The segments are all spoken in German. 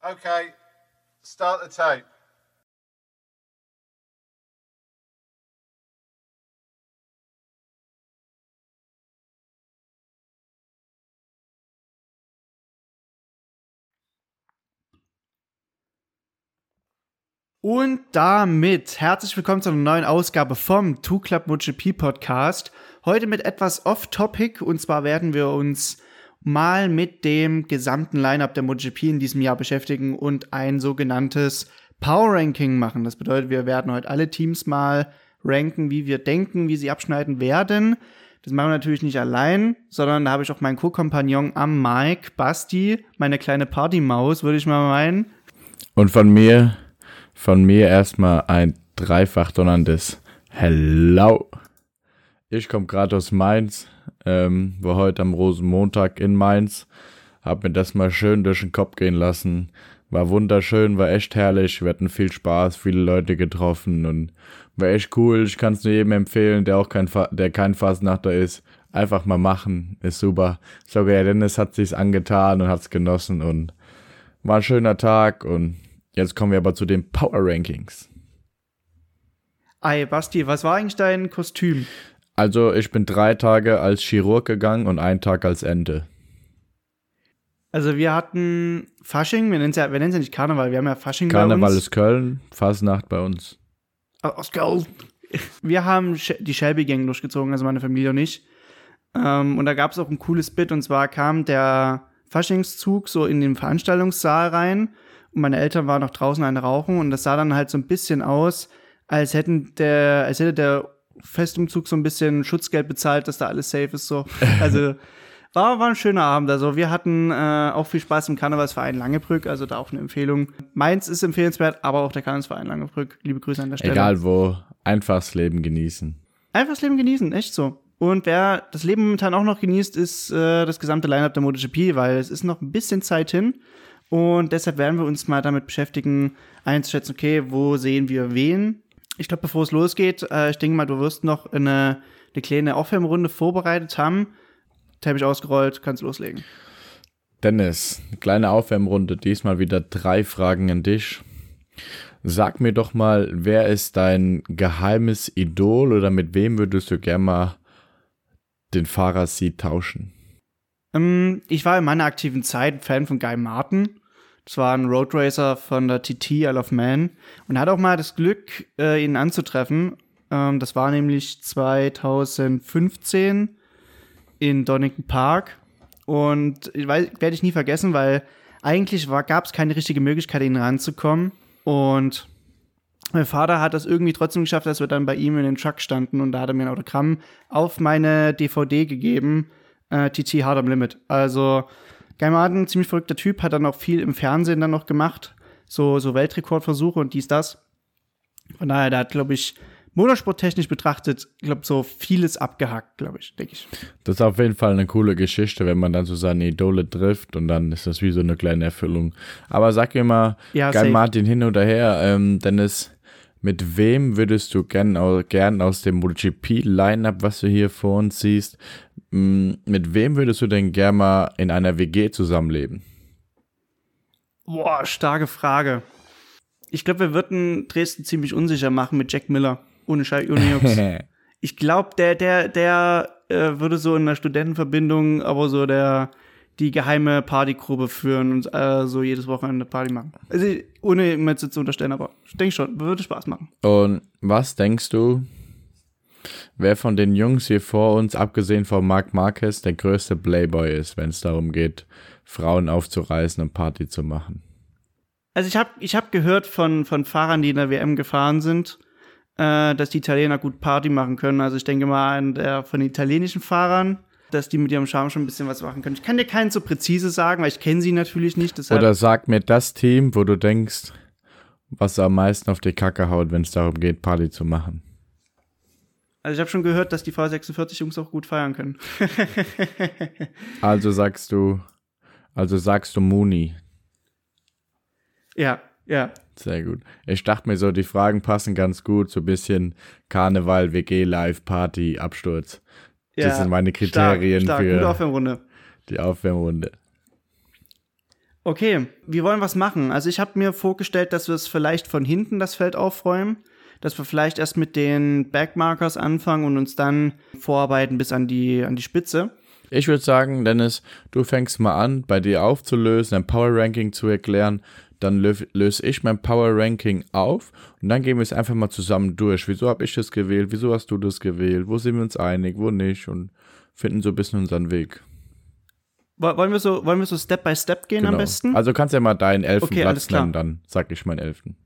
Okay, start the tape. Und damit herzlich willkommen zu einer neuen Ausgabe vom Two Club MotoGP Podcast. Heute mit etwas off-topic und zwar werden wir uns mal mit dem gesamten Lineup der MotoGP in diesem Jahr beschäftigen und ein sogenanntes Power Ranking machen. Das bedeutet, wir werden heute alle Teams mal ranken, wie wir denken, wie sie abschneiden werden. Das machen wir natürlich nicht allein, sondern da habe ich auch meinen Co-Kompagnon am Mike, Basti, meine kleine Partymaus, würde ich mal meinen. Und von mir, von mir erstmal ein dreifach donnerndes Hello. Ich komme gerade aus Mainz, ähm, war heute am Rosenmontag in Mainz, hab mir das mal schön durch den Kopf gehen lassen. War wunderschön, war echt herrlich, wir hatten viel Spaß, viele Leute getroffen und war echt cool. Ich kann es nur jedem empfehlen, der auch kein, Fa der kein Fasnachter ist. Einfach mal machen, ist super. Sogar der Dennis hat sich's angetan und hat's genossen und war ein schöner Tag und jetzt kommen wir aber zu den Power Rankings. Ey, Basti, was war eigentlich dein Kostüm? Also ich bin drei Tage als Chirurg gegangen und einen Tag als Ente. Also wir hatten Fasching, wir nennen es ja, wir nennen ja nicht Karneval, wir haben ja Fasching Karneval bei uns. ist Köln, Fasnacht bei uns. Aus Köln. Wir haben die Shelby-Gang durchgezogen, also meine Familie und ich. Ähm, und da gab es auch ein cooles Bit, und zwar kam der Faschingszug so in den Veranstaltungssaal rein und meine Eltern waren noch draußen eine rauchen und das sah dann halt so ein bisschen aus, als hätten der, als hätte der Festumzug so ein bisschen Schutzgeld bezahlt, dass da alles safe ist. So. Also war, war ein schöner Abend. Also wir hatten äh, auch viel Spaß im Karnevalsverein Langebrück, also da auch eine Empfehlung. Mainz ist empfehlenswert, aber auch der Karnevalsverein Langebrück. Liebe Grüße an der Stelle. Egal wo, einfach das Leben genießen. Einfach das Leben genießen, echt so. Und wer das Leben momentan auch noch genießt, ist äh, das gesamte Lineup der MotoGP, weil es ist noch ein bisschen Zeit hin. Und deshalb werden wir uns mal damit beschäftigen, einzuschätzen, okay, wo sehen wir wen? Ich glaube, bevor es losgeht, äh, ich denke mal, du wirst noch eine, eine kleine Aufwärmrunde vorbereitet haben. Teppich ausgerollt, kannst loslegen. Dennis, kleine Aufwärmrunde, diesmal wieder drei Fragen an dich. Sag mir doch mal, wer ist dein geheimes Idol oder mit wem würdest du gerne mal den Fahrerseat tauschen? Ähm, ich war in meiner aktiven Zeit Fan von Guy Martin. Das war ein Road Racer von der TT Isle of Man und hatte auch mal das Glück, äh, ihn anzutreffen. Ähm, das war nämlich 2015 in Donington Park und ich werde ich nie vergessen, weil eigentlich gab es keine richtige Möglichkeit, ihn ranzukommen und mein Vater hat das irgendwie trotzdem geschafft, dass wir dann bei ihm in den Truck standen und da hat er mir ein Autogramm auf meine DVD gegeben, äh, TT Hard am Limit. Also Guy Martin, ziemlich verrückter Typ, hat dann auch viel im Fernsehen dann noch gemacht, so, so Weltrekordversuche und dies, das. Von daher, der hat, glaube ich, motorsporttechnisch betrachtet, glaube so vieles abgehackt, glaube ich, denke ich. Das ist auf jeden Fall eine coole Geschichte, wenn man dann so seine Idole trifft und dann ist das wie so eine kleine Erfüllung. Aber sag mir mal, Ja, Guy. Martin hin oder her, ähm, Dennis, mit wem würdest du gern, gern aus dem MotoGP-Line-Up, was du hier vor uns siehst, mit wem würdest du denn gern mal in einer WG zusammenleben? Boah, starke Frage. Ich glaube, wir würden Dresden ziemlich unsicher machen mit Jack Miller. Ohne Schei, ohne Jux. Ich glaube, der, der, der äh, würde so in einer Studentenverbindung, aber so der die geheime Partygruppe führen und äh, so jedes Wochenende Party machen. Also ohne jetzt zu unterstellen, aber ich denke schon, würde Spaß machen. Und was denkst du, wer von den Jungs hier vor uns, abgesehen von Marc Marquez, der größte Playboy ist, wenn es darum geht, Frauen aufzureißen und Party zu machen? Also ich habe ich hab gehört von, von Fahrern, die in der WM gefahren sind, äh, dass die Italiener gut Party machen können. Also ich denke mal an der von den italienischen Fahrern, dass die mit ihrem Charme schon ein bisschen was machen können. Ich kann dir keinen so präzise sagen, weil ich kenne sie natürlich nicht. Oder sag mir das Team, wo du denkst, was am meisten auf die Kacke haut, wenn es darum geht, Party zu machen. Also ich habe schon gehört, dass die V46-Jungs auch gut feiern können. Also sagst du, also sagst du Mooney. ja, ja. Sehr gut. Ich dachte mir so, die Fragen passen ganz gut, so ein bisschen Karneval, WG, Live, Party, Absturz. Das ja. sind meine Kriterien stark, stark, für- Gute Aufwärmrunde. Die Aufwärmrunde. Okay, wir wollen was machen. Also ich habe mir vorgestellt, dass wir es vielleicht von hinten das Feld aufräumen, dass wir vielleicht erst mit den Backmarkers anfangen und uns dann vorarbeiten bis an die, an die Spitze. Ich würde sagen, Dennis, du fängst mal an, bei dir aufzulösen, ein Power Ranking zu erklären. Dann lö löse ich mein Power Ranking auf und dann gehen wir es einfach mal zusammen durch. Wieso habe ich das gewählt? Wieso hast du das gewählt? Wo sind wir uns einig? Wo nicht? Und finden so ein bisschen unseren Weg. Wollen wir so, wollen wir so Step by Step gehen Genau. am besten? Also kannst ja mal deinen elften Okay, Platz nennen, dann sag ich meinen elften.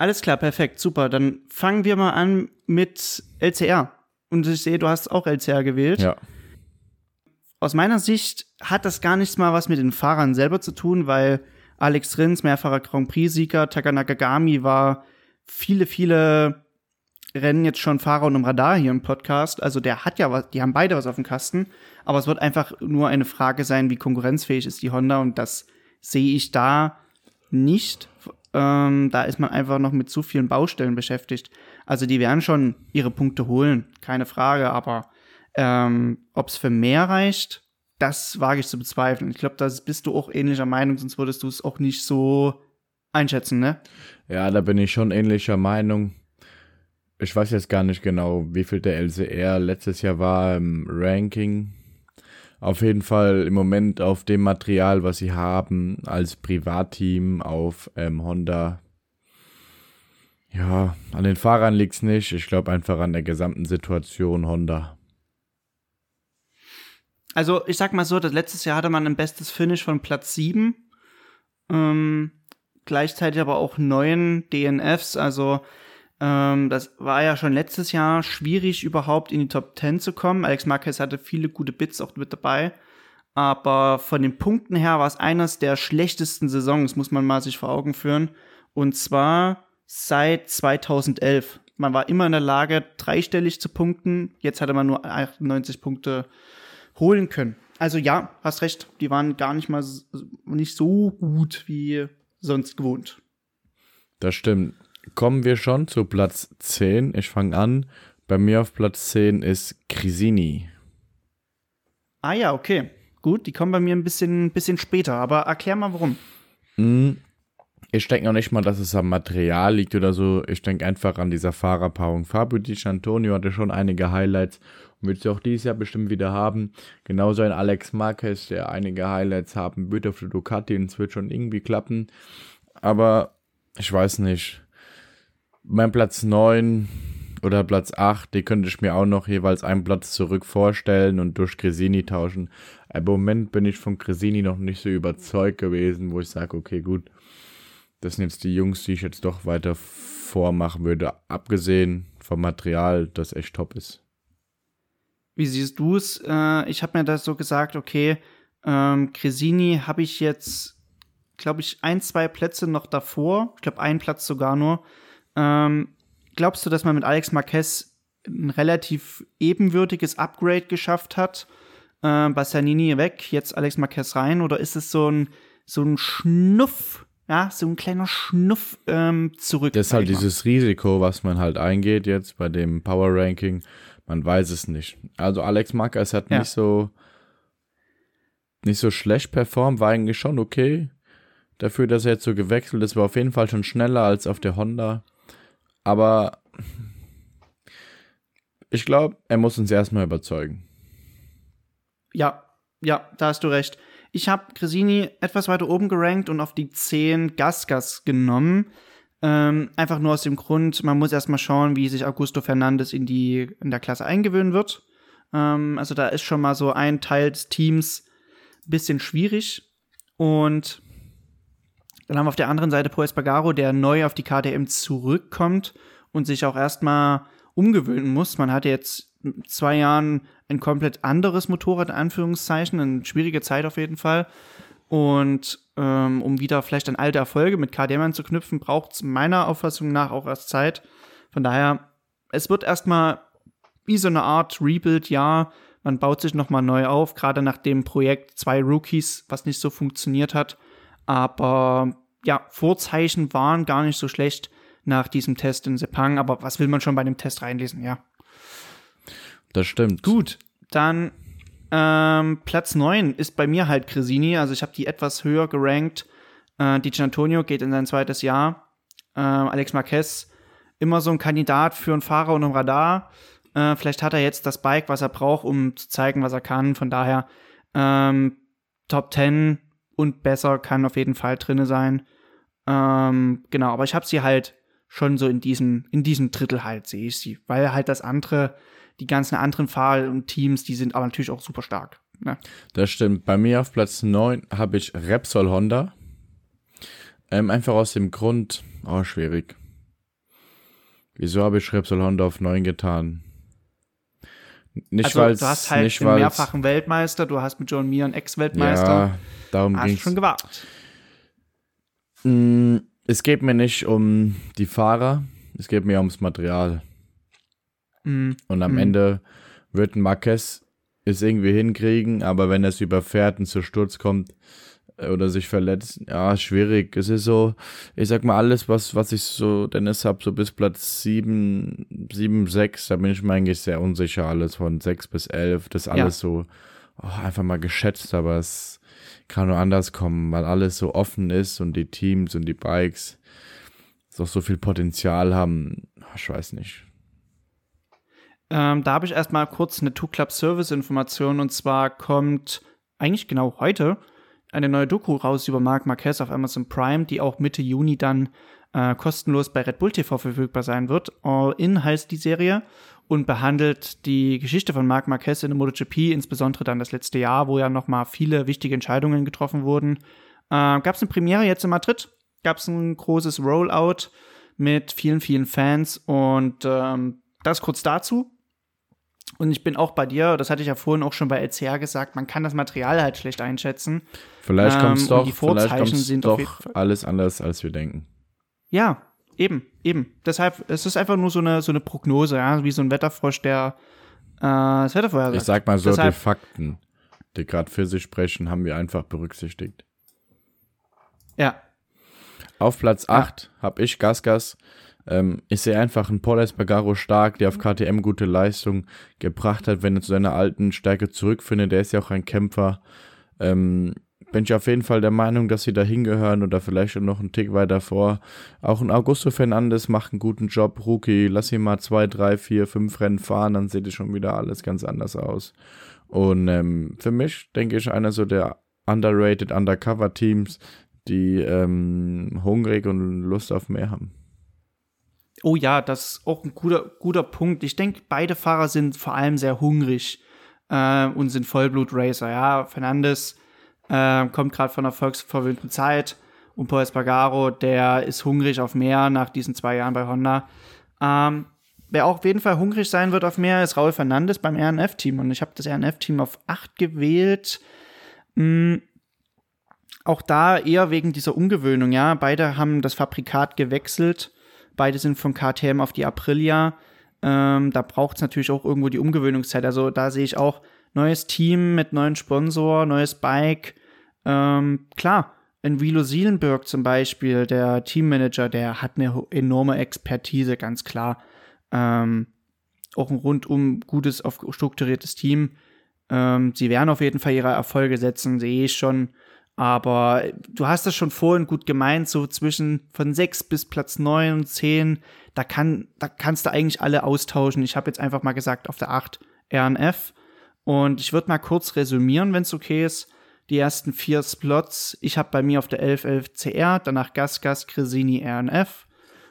Alles klar, perfekt, super. Dann fangen wir mal an mit LCR. Und ich sehe, du hast auch LCR gewählt. Ja. Aus meiner Sicht hat das gar nichts mal was mit den Fahrern selber zu tun, weil Alex Rins, mehrfacher Grand Prix-Sieger, Takanaka Gami war viele, viele Rennen jetzt schon Fahrer und im Radar hier im Podcast. Also der hat ja was, die haben beide was auf dem Kasten. Aber es wird einfach nur eine Frage sein, wie konkurrenzfähig ist die Honda und das sehe ich da nicht. Ähm, da ist man einfach noch mit zu vielen Baustellen beschäftigt. Also die werden schon ihre Punkte holen, keine Frage, aber ähm, ob es für mehr reicht, das wage ich zu bezweifeln. Ich glaube, da bist du auch ähnlicher Meinung, sonst würdest du es auch nicht so einschätzen, ne? Ja, da bin ich schon ähnlicher Meinung. Ich weiß jetzt gar nicht genau, wie viel der LCR letztes Jahr war im Ranking. Auf jeden Fall im Moment auf dem Material, was sie haben, als Privatteam auf ähm, Honda. Ja, an den Fahrern liegt's nicht. Ich glaube einfach an der gesamten Situation Honda. Also, ich sag mal so, das letztes Jahr hatte man ein bestes Finish von Platz 7. Ähm, gleichzeitig aber auch neun DNFs. Also, ähm, das war ja schon letztes Jahr schwierig, überhaupt in die Top 10 zu kommen. Alex Marquez hatte viele gute Bits auch mit dabei. Aber von den Punkten her war es eines der schlechtesten Saisons, muss man mal sich vor Augen führen. Und zwar seit 2011. Man war immer in der Lage, dreistellig zu punkten. Jetzt hatte man nur 98 Punkte holen können. Also ja, hast recht, die waren gar nicht mal nicht so gut wie sonst gewohnt. Das stimmt. Kommen wir schon zu Platz 10. Ich fange an. Bei mir auf Platz 10 ist Crisini. Ah ja, okay. Gut, die kommen bei mir ein bisschen, bisschen später, aber erklär mal warum. Hm, Ich denke noch nicht mal, dass es am Material liegt oder so. Ich denke einfach an dieser Fahrerpaarung. Fabio Di Antonio hatte schon einige Highlights und wird sie auch dieses Jahr bestimmt wieder haben. Genauso ein Alex Marquez, der einige Highlights haben wird auf der Ducati und es wird schon irgendwie klappen. Aber ich weiß nicht. Mein Platz 9 oder Platz 8, die könnte ich mir auch noch jeweils einen Platz zurück vorstellen und durch Cresini tauschen. Aber im Moment bin ich von Cresini noch nicht so überzeugt gewesen, wo ich sage, okay, gut, das sind jetzt die Jungs, die ich jetzt doch weiter vormachen würde, abgesehen vom Material, das echt top ist. Wie siehst du es? Äh, ich habe mir das so gesagt, okay, ähm, Cresini habe ich jetzt, glaube ich, ein, zwei Plätze noch davor. Ich glaube, einen Platz sogar nur. Ähm, glaubst du, dass man mit Alex Marquez ein relativ ebenwürdiges Upgrade geschafft hat? Äh, Bassanini weg, jetzt Alex Marquez rein? Oder ist es so ein, so ein Schnuff, ja, so ein kleiner Schnuff ähm, zurück? Das ist halt dieses Risiko, was man halt eingeht jetzt bei dem Power Ranking. Man weiß es nicht. Also Alex Marquez hat Ja. nicht so nicht so schlecht performt, war eigentlich schon okay. Dafür, dass er jetzt so gewechselt ist, war auf jeden Fall schon schneller als auf der Honda. Aber ich glaube, er muss uns erstmal überzeugen. Ja, ja, da hast du recht. Ich habe Cresini etwas weiter oben gerankt und auf die 10 Gasgas genommen. Ähm, einfach nur aus dem Grund, man muss erstmal schauen, wie sich Augusto Fernandes in die in der Klasse eingewöhnen wird. Ähm, also da ist schon mal so ein Teil des Teams bisschen schwierig. Und dann haben wir auf der anderen Seite Paul Espargaro, der neu auf die KTM zurückkommt und sich auch erstmal umgewöhnen muss. Man hat jetzt zwei Jahren ein komplett anderes Motorrad, in Anführungszeichen, eine schwierige Zeit auf jeden Fall. Und ähm, um wieder vielleicht an alte Erfolge mit KTM anzuknüpfen, braucht es meiner Auffassung nach auch erst Zeit. Von daher, es wird erstmal wie so eine Art Rebuild, ja. Man baut sich nochmal neu auf, gerade nach dem Projekt zwei Rookies, was nicht so funktioniert hat. Aber ja, Vorzeichen waren gar nicht so schlecht nach diesem Test in Sepang. Aber was will man schon bei dem Test reinlesen? Ja. Das stimmt. Gut, dann Ähm, Platz 9 ist bei mir halt Cresini, also ich habe die etwas höher gerankt. Äh, Di Antonio geht in sein zweites Jahr. Äh, Alex Marquez, immer so ein Kandidat für einen Fahrer und ein Radar. Äh, vielleicht hat er jetzt das Bike, was er braucht, um zu zeigen, was er kann. Von daher ähm, Top 10 und besser kann auf jeden Fall drin sein. Ähm, genau, aber ich habe sie halt schon so in diesem, in diesem Drittel halt, sehe ich sie. Weil halt das andere, die ganzen anderen Fahrer und Teams, die sind aber natürlich auch super stark. Ne? Das stimmt. Bei mir auf Platz 9 habe ich Repsol Honda. Ähm, einfach aus dem Grund, oh, schwierig. Wieso habe ich Repsol Honda auf 9 getan? Nicht, also, du hast halt nicht, den mehrfachen Weltmeister, du hast mit John Mir einen Ex-Weltmeister. Ja, darum hast ging's. schon gewagt. Mm, es geht mir nicht um die Fahrer, es geht mir ums Material. Mm. Und am mm. Ende wird ein Marquez es irgendwie hinkriegen, aber wenn es überfährt und zu Sturz kommt, oder sich verletzt. Ja, schwierig. Es ist so, ich sag mal, alles, was, was ich so Dennis habe, so bis Platz 7, 7, 6, da bin ich mir eigentlich sehr unsicher. Alles von 6 bis 11, das alles ja. so oh, einfach mal geschätzt, aber es kann nur anders kommen, weil alles so offen ist und die Teams und die Bikes doch so viel Potenzial haben. Ich weiß nicht. Ähm, da habe ich erstmal kurz eine Two-Club-Service-Information und zwar kommt eigentlich genau heute eine neue Doku raus über Marc Marquez auf Amazon Prime, die auch Mitte Juni dann äh, kostenlos bei Red Bull TV verfügbar sein wird. All In heißt die Serie und behandelt die Geschichte von Marc Marquez in der MotoGP, insbesondere dann das letzte Jahr, wo ja nochmal viele wichtige Entscheidungen getroffen wurden. Äh, Gab es eine Premiere jetzt in Madrid? Gab es ein großes Rollout mit vielen, vielen Fans und ähm, das kurz dazu. Und ich bin auch bei dir, das hatte ich ja vorhin auch schon bei LCR gesagt, man kann das Material halt schlecht einschätzen. Vielleicht kommt es ähm, doch, die Vorzeichen sind doch alles anders, als wir denken. Ja, eben, eben. Deshalb, es ist einfach nur so eine, so eine Prognose, ja, wie so ein Wetterfrosch, der äh, das Wetter vorhersagt. Ich sag mal so, Deshalb, die Fakten, die gerade für sich sprechen, haben wir einfach berücksichtigt. Ja. Auf Platz 8 ja. habe ich Gasgas. Ähm, ich sehe einfach einen Paul Espargaro stark, der auf KTM gute Leistung gebracht hat, wenn er zu seiner alten Stärke zurückfindet. Der ist ja auch ein Kämpfer. Ähm, bin ich auf jeden Fall der Meinung, dass sie da hingehören oder vielleicht schon noch einen Tick weiter vor. Auch ein Augusto Fernandes macht einen guten Job. Rookie, lass ihn mal zwei, drei, vier, fünf Rennen fahren, dann sieht es schon wieder alles ganz anders aus. Und ähm, für mich, denke ich, einer so der underrated Undercover-Teams, die ähm, hungrig und Lust auf mehr haben. Oh ja, das ist auch ein guter, guter Punkt. Ich denke, beide Fahrer sind vor allem sehr hungrig äh, und sind Vollblut-Racer. Ja, Fernandes äh, kommt gerade von einer volksverwöhnten Zeit. Und Paul Espargaro, der ist hungrig auf mehr nach diesen zwei Jahren bei Honda. Ähm, wer auch auf jeden Fall hungrig sein wird auf mehr, ist Raul Fernandes beim RNF-Team. Und ich habe das RNF-Team auf 8 gewählt. Mhm. Auch da eher wegen dieser Umgewöhnung, ja. Beide haben das Fabrikat gewechselt. Beide sind von KTM auf die Aprilia. Ähm, da braucht es natürlich auch irgendwo die Umgewöhnungszeit. Also da sehe ich auch neues Team mit neuen Sponsor, neues Bike, ähm, klar, in Vilo Sielenberg zum Beispiel, der Teammanager, der hat eine enorme Expertise, ganz klar. Ähm, auch ein rundum gutes, strukturiertes Team. Ähm, sie werden auf jeden Fall ihre Erfolge setzen, sehe ich schon. Aber du hast das schon vorhin gut gemeint, so zwischen von 6 bis Platz 9 und 10, da, kann, da kannst du eigentlich alle austauschen. Ich habe jetzt einfach mal gesagt, auf der 8 RNF. Und ich würde mal kurz resümieren, wenn es okay ist die ersten vier Slots. Ich habe bei mir auf der 1111 CR, danach Gasgas, Cresini, RNF.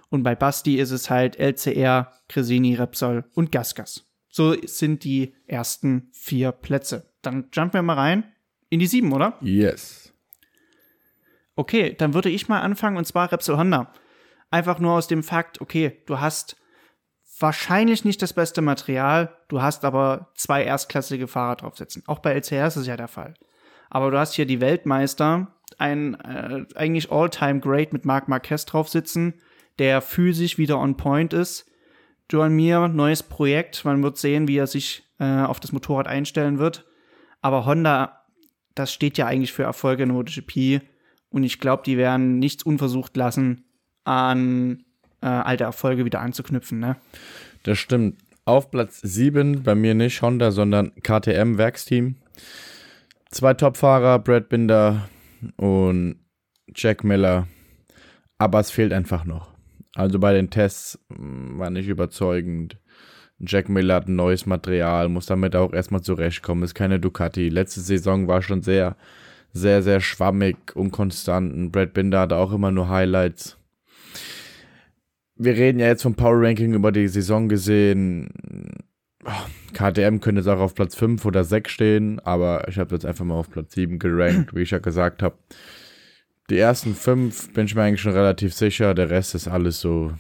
Und bei Basti ist es halt LCR, Cresini, Repsol und Gasgas. So sind die ersten vier Plätze. Dann jumpen wir mal rein in die sieben, oder? Yes. Okay, dann würde ich mal anfangen und zwar Repsol Honda. Einfach nur aus dem Fakt, okay, du hast wahrscheinlich nicht das beste Material, du hast aber zwei erstklassige Fahrer draufsetzen. Auch bei LCR ist es ja der Fall. Aber du hast hier die Weltmeister, ein äh, eigentlich All-Time-Great mit Marc Marquez drauf sitzen, der physisch wieder on point ist. Joan Mir, neues Projekt. Man wird sehen, wie er sich äh, auf das Motorrad einstellen wird. Aber Honda, das steht ja eigentlich für Erfolge in MotoGP. Und ich glaube, die werden nichts unversucht lassen, an äh, alte Erfolge wieder anzuknüpfen. Ne? Das stimmt. Auf Platz 7 bei mir nicht Honda, sondern KTM Werksteam. Zwei Topfahrer, Brad Binder und Jack Miller. Aber es fehlt einfach noch. Also bei den Tests mm, war nicht überzeugend. Jack Miller hat ein neues Material, muss damit auch erstmal zurechtkommen, ist keine Ducati. Letzte Saison war schon sehr, sehr, sehr schwammig, unkonstant. Brad Binder hatte auch immer nur Highlights. Wir reden ja jetzt vom Power Ranking über die Saison gesehen. KTM könnte es auch auf Platz 5 oder 6 stehen, aber ich habe jetzt einfach mal auf Platz 7 gerankt, wie ich ja gesagt habe. Die ersten 5 bin ich mir eigentlich schon relativ sicher, der Rest ist alles so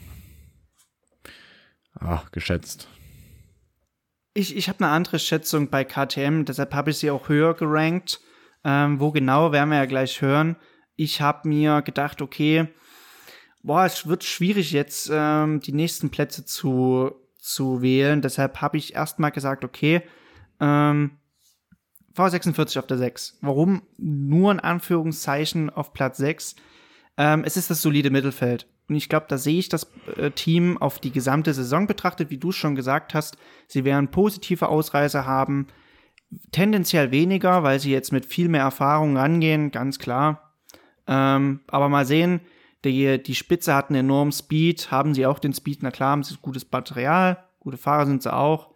ach, geschätzt. Ich, ich habe eine andere Schätzung bei KTM, deshalb habe ich sie auch höher gerankt. Ähm, wo genau, werden wir ja gleich hören. Ich habe mir gedacht, okay, boah, es wird schwierig jetzt ähm, die nächsten Plätze zu, zu wählen. Deshalb habe ich erstmal gesagt, okay, ähm, V46 auf der 6. Warum nur in Anführungszeichen auf Platz 6? Ähm, es ist das solide Mittelfeld. Und ich glaube, da sehe ich das äh, Team auf die gesamte Saison betrachtet, wie du schon gesagt hast. Sie werden positive Ausreise haben. Tendenziell weniger, weil sie jetzt mit viel mehr Erfahrung rangehen, ganz klar. Ähm, aber mal sehen, die, die Spitze hat einen enormen Speed. Haben sie auch den Speed? Na klar, haben sie gutes Material. Gute Fahrer sind sie auch.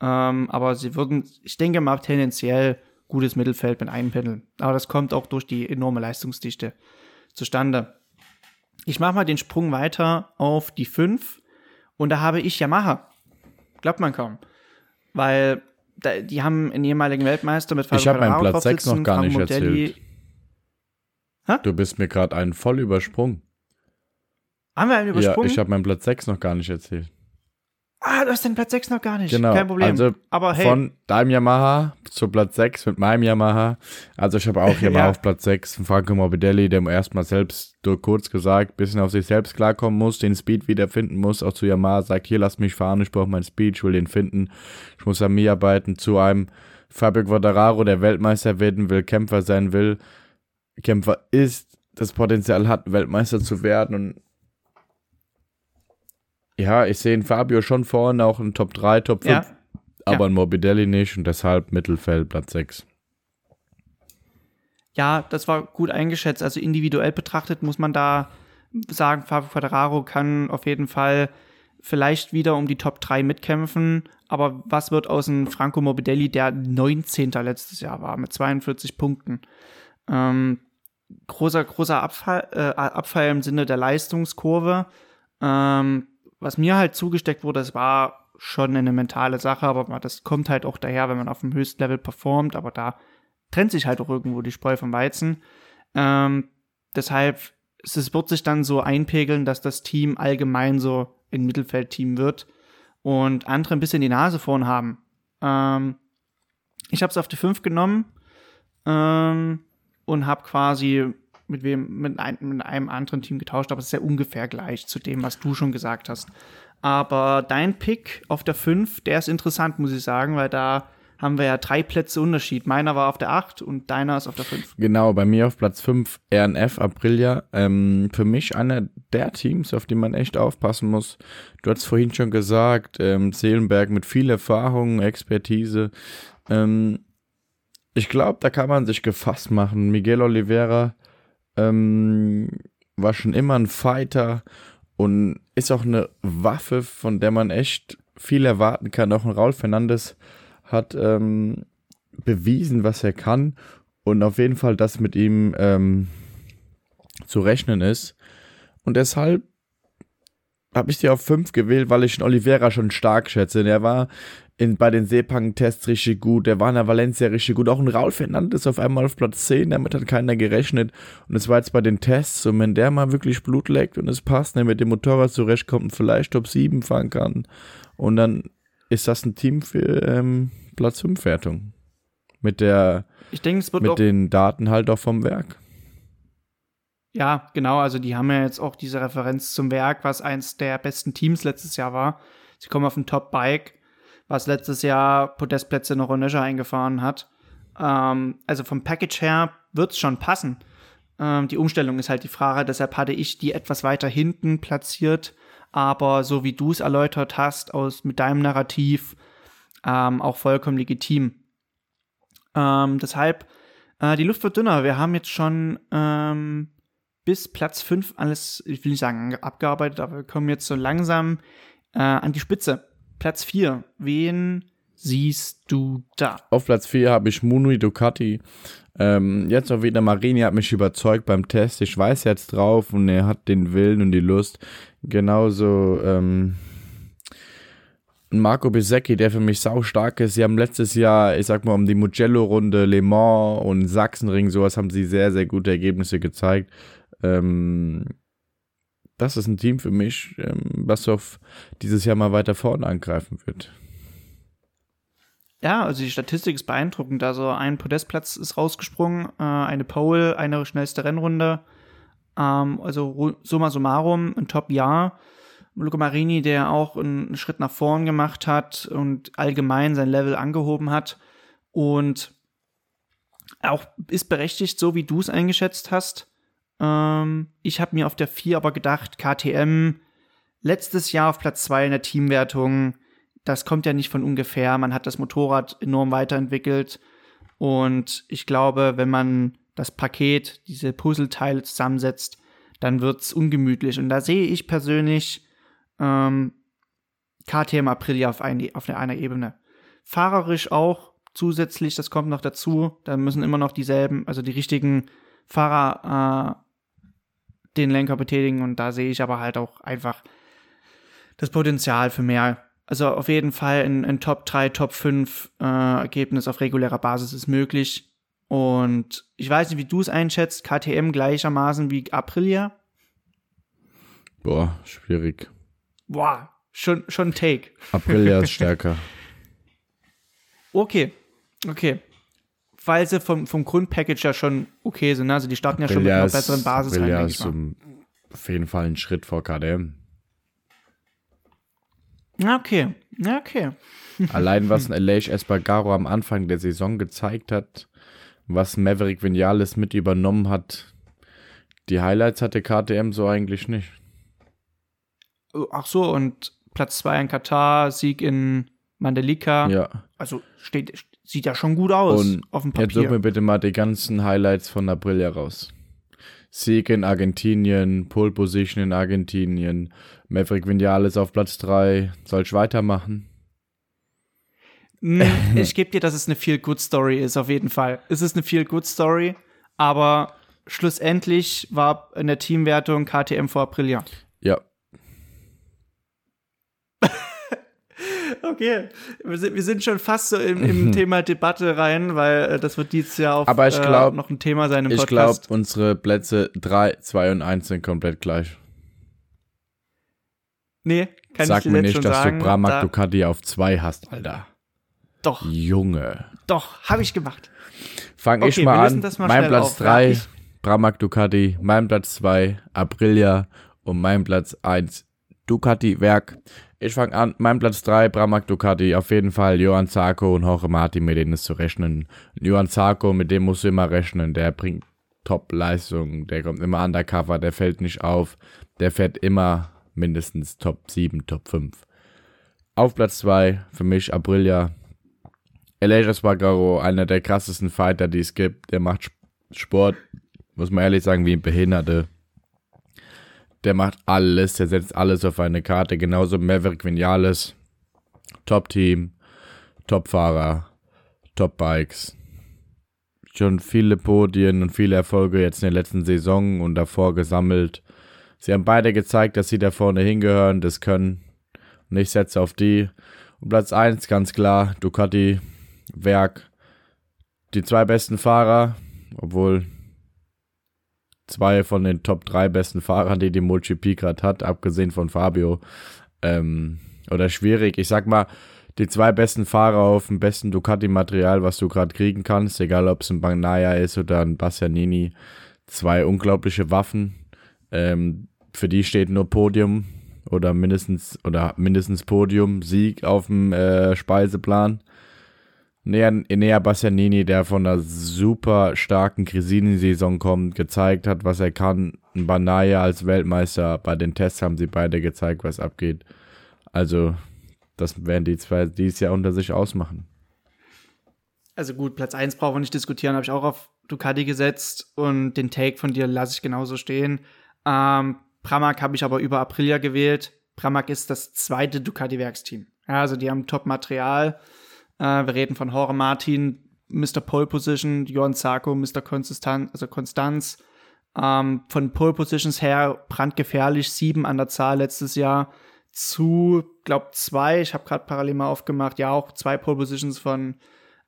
Ähm, aber sie würden, ich denke mal, tendenziell gutes Mittelfeld mit einpendeln. Aber das kommt auch durch die enorme Leistungsdichte zustande. Ich mache mal den Sprung weiter auf die 5 und da habe ich Yamaha. Glaubt man kaum. Weil da, die haben einen ehemaligen Weltmeister mit Fabio Ich habe meinen Platz 6 noch gar nicht Modelli. erzählt. Ha? Du bist mir gerade einen voll übersprungen. Haben wir einen übersprungen? Ja, ich habe meinen Platz 6 noch gar nicht erzählt. Ah, du hast den Platz 6 noch gar nicht. Genau. Kein Problem. Also Aber hey. von deinem Yamaha zu Platz 6 mit meinem Yamaha. Also ich habe auch Yamaha ja. auf Platz 6. Franco Morbidelli, der erstmal selbst durch kurz gesagt, bisschen auf sich selbst klarkommen muss, den Speed wiederfinden muss, auch zu Yamaha sagt, hier lass mich fahren, ich brauche meinen Speed, ich will den finden. Ich muss an mir arbeiten. Zu einem Fabio Quadraro, der Weltmeister werden will, Kämpfer sein will. Kämpfer ist, das Potenzial hat, Weltmeister zu werden und ja, ich sehe in Fabio schon vorne auch in Top 3, Top 5, ja. aber ja. in Morbidelli nicht und deshalb Mittelfeld Platz 6. Ja, das war gut eingeschätzt. Also individuell betrachtet muss man da sagen, Fabio Quadraro kann auf jeden Fall vielleicht wieder um die Top 3 mitkämpfen. Aber was wird aus dem Franco Morbidelli, der 19. letztes Jahr war, mit 42 Punkten? Ähm, großer, großer Abfall, äh, Abfall im Sinne der Leistungskurve. Ähm, was mir halt zugesteckt wurde, das war schon eine mentale Sache, aber das kommt halt auch daher, wenn man auf dem höchsten Level performt, aber da trennt sich halt auch irgendwo die Spreu vom Weizen. Ähm, deshalb, es wird sich dann so einpegeln, dass das Team allgemein so ein Mittelfeldteam wird und andere ein bisschen die Nase vorn haben. Ähm, ich habe es auf die 5 genommen ähm, und habe quasi mit wem, mit, ein, mit einem anderen Team getauscht, aber es ist ja ungefähr gleich zu dem, was du schon gesagt hast. Aber dein Pick auf der 5, der ist interessant, muss ich sagen, weil da haben wir ja drei Plätze Unterschied. Meiner war auf der 8 und deiner ist auf der 5. Genau, bei mir auf Platz 5 RNF Aprilia. Ähm, für mich einer der Teams, auf die man echt aufpassen muss. Du hast vorhin schon gesagt, ähm, Seelenberg mit viel Erfahrung, Expertise. Ähm, ich glaube, da kann man sich gefasst machen. Miguel Oliveira ähm, war schon immer ein Fighter und ist auch eine Waffe, von der man echt viel erwarten kann. Auch ein Raul Fernandes hat ähm, bewiesen, was er kann und auf jeden Fall, dass mit ihm ähm, zu rechnen ist. Und deshalb habe ich die auf 5 gewählt, weil ich den Oliveira schon stark schätze. Er war in, bei den Sepang-Tests richtig gut. Der war in der Valencia richtig gut. Auch ein Raul Fernandes auf einmal auf Platz 10. Damit hat keiner gerechnet. Und es war jetzt bei den Tests. Und wenn der mal wirklich Blut leckt und es passt, der mit dem Motorrad zurechtkommt und vielleicht Top 7 fahren kann. Und dann ist das ein Team für ähm, Platz 5 Wertung. Mit der, ich denke, es wird mit den Daten halt auch vom Werk. Ja, genau. Also die haben ja jetzt auch diese Referenz zum Werk, was eins der besten Teams letztes Jahr war. Sie kommen auf ein Top-Bike was letztes Jahr Podestplätze noch Löcher eingefahren hat. Ähm, also vom Package her wird es schon passen. Ähm, die Umstellung ist halt die Frage, deshalb hatte ich die etwas weiter hinten platziert, aber so wie du es erläutert hast, aus mit deinem Narrativ ähm, auch vollkommen legitim. Ähm, deshalb, äh, die Luft wird dünner. Wir haben jetzt schon ähm, bis Platz 5 alles, ich will nicht sagen abgearbeitet, aber wir kommen jetzt so langsam äh, an die Spitze. Platz 4. Wen siehst du da? Auf Platz 4 habe ich Munui Ducati. Ähm, jetzt auch wieder Marini hat mich überzeugt beim Test. Ich weiß jetzt drauf und er hat den Willen und die Lust. Genauso ähm, Marco Bisecchi, der für mich sau stark ist. Sie haben letztes Jahr, ich sag mal, um die Mugello-Runde, Le Mans und Sachsenring, sowas haben sie sehr, sehr gute Ergebnisse gezeigt. Ähm, das ist ein Team für mich, ähm, was auf dieses Jahr mal weiter vorne angreifen wird. Ja, also die Statistik ist beeindruckend. Also ein Podestplatz ist rausgesprungen, äh, eine Pole, eine schnellste Rennrunde. Ähm, also summa summarum, ein Top-Jahr. Luca Marini, der auch einen Schritt nach vorn gemacht hat und allgemein sein Level angehoben hat. Und auch ist berechtigt, so wie du es eingeschätzt hast. Ähm, ich habe mir auf der 4 aber gedacht, KTM letztes Jahr auf Platz 2 in der Teamwertung das kommt ja nicht von ungefähr. Man hat das Motorrad enorm weiterentwickelt. Und ich glaube, wenn man das Paket, diese Puzzleteile zusammensetzt, dann wird es ungemütlich. Und da sehe ich persönlich ähm, KTM Aprilia auf, ein, auf einer Ebene. Fahrerisch auch zusätzlich, das kommt noch dazu. Da müssen immer noch dieselben, also die richtigen Fahrer äh, den Lenker betätigen. Und da sehe ich aber halt auch einfach das Potenzial für mehr also auf jeden Fall ein, ein Top 3, Top 5 äh, Ergebnis auf regulärer Basis ist möglich. Und ich weiß nicht, wie du es einschätzt. KTM gleichermaßen wie Aprilia? Boah, schwierig. Boah, schon, schon ein Take. Aprilia ist stärker. Okay, okay. Weil sie vom, vom Grundpackage ja schon okay sind. Ne? Also die starten ja schon mit einer besseren Basis Aprilia rein, ist um, auf jeden Fall ein Schritt vor KTM. Okay, okay. Allein was ein Aleix Espargaro am Anfang der Saison gezeigt hat, was Maverick Vinales mit übernommen hat, die Highlights hatte KTM so eigentlich nicht. Oh, ach so, und Platz 2 in Katar, Sieg in Mandalika. Ja. Also steht, sieht ja schon gut aus und auf dem Papier. Jetzt such mir bitte mal die ganzen Highlights von Aprilia raus. Sieg in Argentinien, Pole Position in Argentinien, Maverick Vinales auf Platz 3. Soll ich weitermachen? Hm, ich gebe dir, dass es eine Feel-Good-Story ist, auf jeden Fall. Es ist eine Feel-Good-Story, aber schlussendlich war in der Teamwertung KTM vor Aprilia. Ja. okay, wir sind, wir sind schon fast so im, im Thema Debatte rein, weil äh, das wird dieses Jahr auf, Aber ich glaub, äh, noch ein Thema sein im Podcast. Ich glaube, unsere Plätze 3, 2 und 1 sind komplett gleich. Nee, kann Sag ich mir dir nicht, schon dass sagen. du Pramac da, Ducati auf 2 hast, Alter. Doch, Junge. doch, habe ich gemacht. Fang Okay, ich mal an. mal mein Platz auf. 3, Ja, ich- Pramac Ducati. Mein Platz 2, Aprilia. Und mein Platz 1, Ducati Werk. Ich fange an. Mein Platz 3, Pramac Ducati. Auf jeden Fall Johann Zarco und Jorge Martin, mit denen ist zu rechnen. Johann Zarco, mit dem musst du immer rechnen. Der bringt Top-Leistung. Der kommt immer undercover. Der fällt nicht auf. Der fährt immer mindestens Top 7, Top 5. Auf Platz 2 für mich Aprilia. Aleix Espargaro, einer der krassesten Fighter, die es gibt. Der macht Sport, muss man ehrlich sagen, wie ein Behinderte. Der macht alles, der setzt alles auf eine Karte. Genauso Maverick Vinales. Top-Team, Top-Fahrer, Top-Bikes. Schon viele Podien und viele Erfolge jetzt in der letzten Saison und davor gesammelt. Sie haben beide gezeigt, dass sie da vorne hingehören, das können. Und ich setze auf die. Und Platz 1 ganz klar, Ducati, Werk. Die zwei besten Fahrer, obwohl zwei von den Top 3 besten Fahrern, die die MotoGP gerade hat, abgesehen von Fabio, ähm, oder schwierig. Ich sag mal, die zwei besten Fahrer auf dem besten Ducati-Material, was du gerade kriegen kannst, egal ob es ein Bagnaia ist oder ein Bastianini, zwei unglaubliche Waffen. Ähm, für die steht nur Podium oder mindestens oder mindestens Podium, Sieg auf dem äh, Speiseplan. Enea, Bastianini, der von einer super starken Cresini-Saison kommt, gezeigt hat, was er kann. Banaya als Weltmeister. Bei den Tests haben sie beide gezeigt, was abgeht. Also, das werden die zwei dieses Jahr unter sich ausmachen. also gut, Platz 1 brauchen wir nicht diskutieren, habe ich auch auf Ducati gesetzt und den Take von dir lasse ich genauso stehen. Ähm, Pramac habe ich aber über Aprilia gewählt. Pramac ist das zweite Ducati-Werksteam. Ja, also die haben Top-Material. Äh, wir reden von Jorge Martin, Mr. Pole Position, Johann Zarco, Mr. Konstant, also Konstanz. Ähm, von Pole Positions her brandgefährlich, sieben an der Zahl letztes Jahr zu, glaub zwei. Ich habe gerade parallel mal aufgemacht. Ja, auch zwei Pole Positions von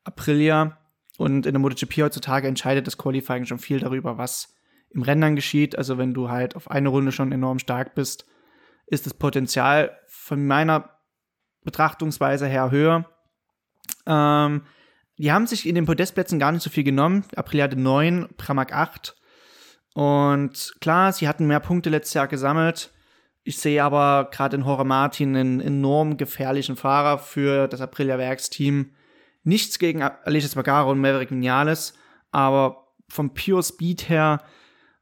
Aprilia. Und in der MotoGP heutzutage entscheidet das Qualifying schon viel darüber, was im Rennen geschieht. Also wenn du halt auf eine Runde schon enorm stark bist, ist das Potenzial von meiner Betrachtungsweise her höher. Ähm, die haben sich in den Podestplätzen gar nicht so viel genommen. Aprilia hatte 9, Pramac 8. Und klar, sie hatten mehr Punkte letztes Jahr gesammelt. Ich sehe aber gerade in Jorge Martin einen enorm gefährlichen Fahrer für das Aprilia Werksteam. Nichts gegen Alicia Spagaro und Maverick Vinales, aber vom Pure Speed her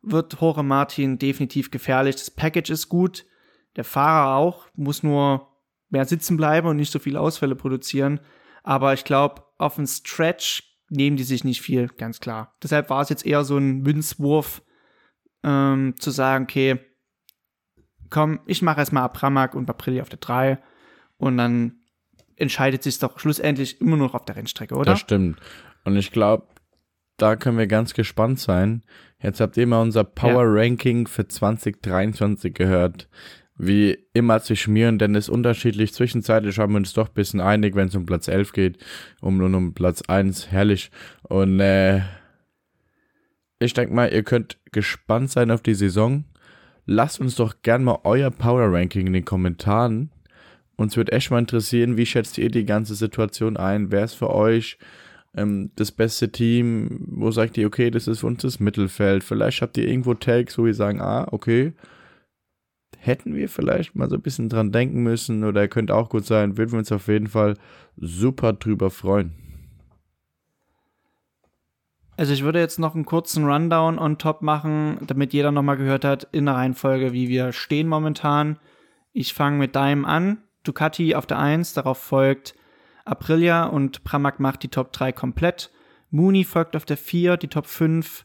wird Jorge Martin definitiv gefährlich. Das Package ist gut, der Fahrer auch, muss nur mehr sitzen bleiben und nicht so viele Ausfälle produzieren. Aber ich glaube, auf den Stretch nehmen die sich nicht viel, ganz klar. Deshalb war es jetzt eher so ein Münzwurf, ähm, zu sagen, okay, komm, ich mache erstmal Abramak und Aprilia auf der 3 und dann entscheidet sich doch schlussendlich immer noch auf der Rennstrecke, oder? Das stimmt. Und ich glaube, da können wir ganz gespannt sein. Jetzt habt ihr mal unser Power Ranking für 2023 gehört. Wie immer zwischen mir und Dennis unterschiedlich. Zwischenzeitlich haben wir uns doch ein bisschen einig, wenn es um Platz 11 geht. Um nun um Platz 1. Herrlich. Und äh, ich denke mal, ihr könnt gespannt sein auf die Saison. Lasst uns doch gern mal euer Power Ranking in den Kommentaren. Uns wird echt mal interessieren, wie schätzt ihr die ganze Situation ein? Wer ist für euch ähm, das beste Team? Wo sagt ihr, okay, das ist für uns das Mittelfeld? Vielleicht habt ihr irgendwo Takes, wo ihr sagen, ah, okay, hätten wir vielleicht mal so ein bisschen dran denken müssen oder könnte auch gut sein, würden wir uns auf jeden Fall super drüber freuen. Also ich würde jetzt noch einen kurzen Rundown on top machen, damit jeder nochmal gehört hat, in der Reihenfolge, wie wir stehen momentan. Ich fange mit Daim an. Ducati auf der 1, darauf folgt Aprilia und Pramac macht die Top 3 komplett. Mooney folgt auf der 4, die Top 5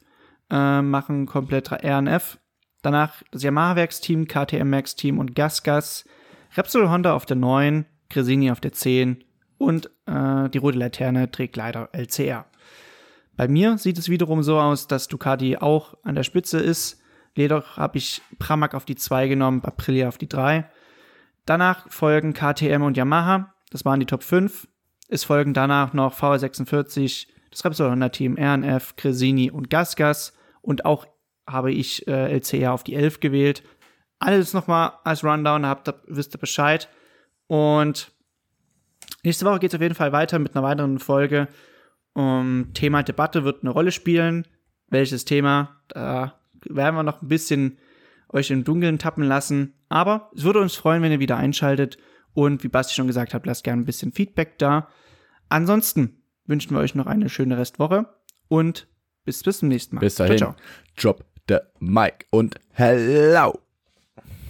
äh, machen komplett RNF. Danach das Yamaha-Werksteam, KTM-Werksteam und Gasgas. Repsol Honda auf der 9, Cresini auf der 10 und äh, die rote Laterne trägt leider LCR. Bei mir sieht es wiederum so aus, dass Ducati auch an der Spitze ist. Jedoch habe ich Pramac auf die 2 genommen, Aprilia auf die 3. Danach folgen KTM und Yamaha. Das waren die Top 5. Es folgen danach noch VR46, das Repsol Honda Team, RNF, Cresini und Gasgas. Und auch habe ich äh, LCR auf die 11 gewählt. Alles nochmal als Rundown, habt, wisst ihr Bescheid. Und nächste Woche geht es auf jeden Fall weiter mit einer weiteren Folge. Um, Thema Debatte wird eine Rolle spielen. Welches Thema? Da werden wir noch ein bisschen euch im Dunkeln tappen lassen. Aber es würde uns freuen, wenn ihr wieder einschaltet. Und wie Basti schon gesagt hat, lasst gerne ein bisschen Feedback da. Ansonsten wünschen wir euch noch eine schöne Restwoche und bis, bis zum nächsten Mal. Bis dahin. Ciao, ciao. Drop the mic und hello.